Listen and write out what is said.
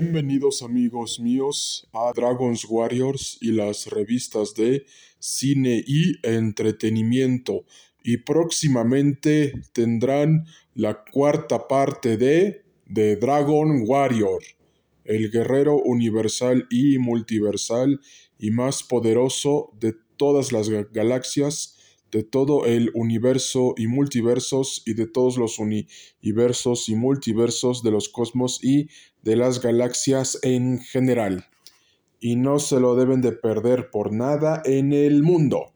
Bienvenidos amigos míos a Dragons Warriors y las revistas de cine y entretenimiento. Y próximamente tendrán la cuarta parte de The Dragon Warrior, el guerrero universal y multiversal y más poderoso de todas las galaxias de todo el universo y multiversos y de todos los universos y multiversos de los cosmos y de las galaxias en general. Y no se lo deben de perder por nada en el mundo.